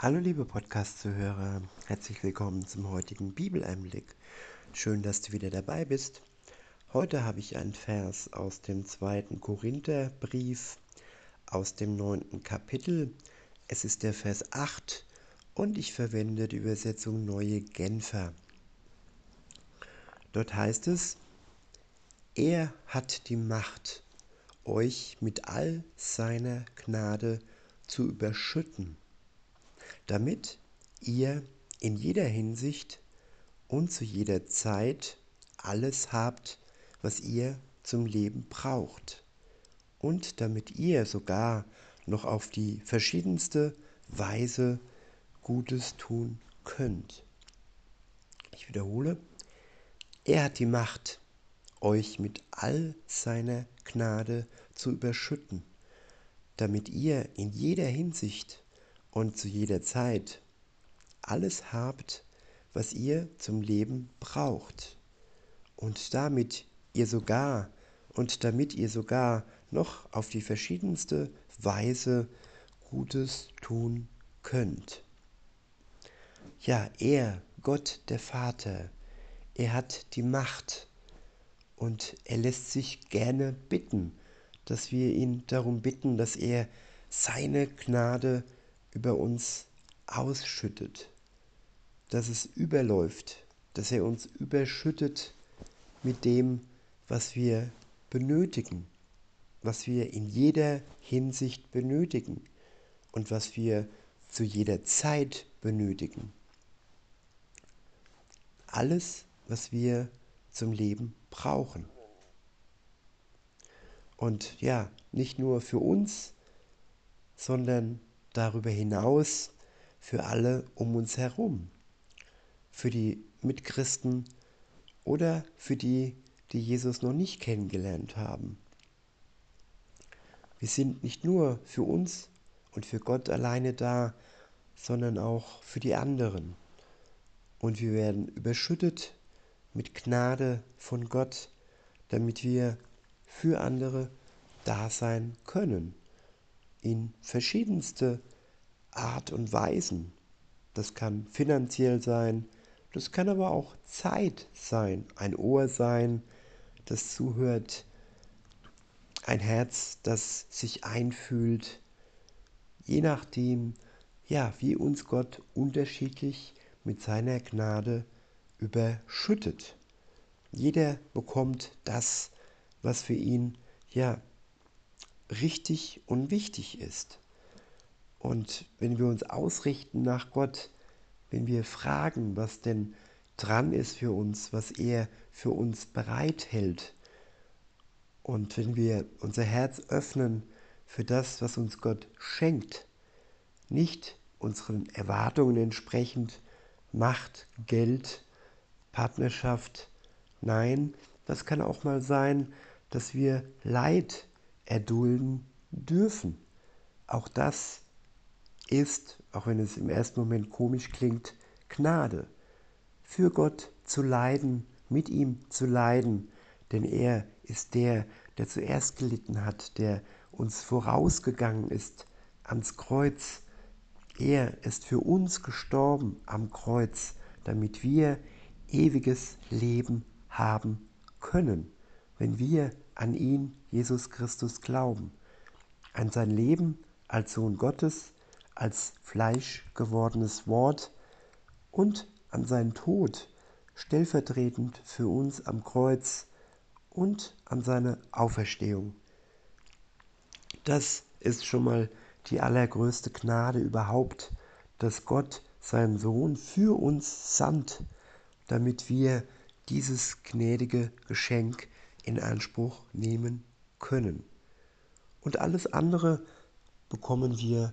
Hallo liebe Podcast-Zuhörer, herzlich willkommen zum heutigen Bibeleinblick. Schön, dass du wieder dabei bist. Heute habe ich einen Vers aus dem zweiten Korintherbrief, aus dem neunten Kapitel. Es ist der Vers 8 und ich verwende die Übersetzung Neue Genfer. Dort heißt es, er hat die Macht, euch mit all seiner Gnade zu überschütten damit ihr in jeder Hinsicht und zu jeder Zeit alles habt, was ihr zum Leben braucht, und damit ihr sogar noch auf die verschiedenste Weise Gutes tun könnt. Ich wiederhole, er hat die Macht, euch mit all seiner Gnade zu überschütten, damit ihr in jeder Hinsicht und zu jeder Zeit alles habt, was ihr zum Leben braucht. Und damit ihr sogar und damit ihr sogar noch auf die verschiedenste Weise Gutes tun könnt. Ja, er, Gott der Vater, er hat die Macht und er lässt sich gerne bitten, dass wir ihn darum bitten, dass er seine Gnade über uns ausschüttet, dass es überläuft, dass er uns überschüttet mit dem, was wir benötigen, was wir in jeder Hinsicht benötigen und was wir zu jeder Zeit benötigen. Alles, was wir zum Leben brauchen. Und ja, nicht nur für uns, sondern darüber hinaus für alle um uns herum, für die Mitchristen oder für die, die Jesus noch nicht kennengelernt haben. Wir sind nicht nur für uns und für Gott alleine da, sondern auch für die anderen. Und wir werden überschüttet mit Gnade von Gott, damit wir für andere da sein können in verschiedenste Art und Weisen. Das kann finanziell sein, das kann aber auch Zeit sein, ein Ohr sein, das zuhört, ein Herz, das sich einfühlt, je nachdem, ja, wie uns Gott unterschiedlich mit seiner Gnade überschüttet. Jeder bekommt das, was für ihn ja richtig und wichtig ist. Und wenn wir uns ausrichten nach Gott, wenn wir fragen, was denn dran ist für uns, was er für uns bereithält, und wenn wir unser Herz öffnen für das, was uns Gott schenkt, nicht unseren Erwartungen entsprechend, Macht, Geld, Partnerschaft, nein, das kann auch mal sein, dass wir Leid erdulden dürfen. Auch das ist, auch wenn es im ersten Moment komisch klingt, Gnade. Für Gott zu leiden, mit ihm zu leiden, denn er ist der, der zuerst gelitten hat, der uns vorausgegangen ist ans Kreuz. Er ist für uns gestorben am Kreuz, damit wir ewiges Leben haben können, wenn wir an ihn, Jesus Christus, glauben, an sein Leben als Sohn Gottes, als Fleisch gewordenes Wort und an seinen Tod stellvertretend für uns am Kreuz und an seine Auferstehung. Das ist schon mal die allergrößte Gnade überhaupt, dass Gott seinen Sohn für uns sandt, damit wir dieses gnädige Geschenk in Anspruch nehmen können. Und alles andere bekommen wir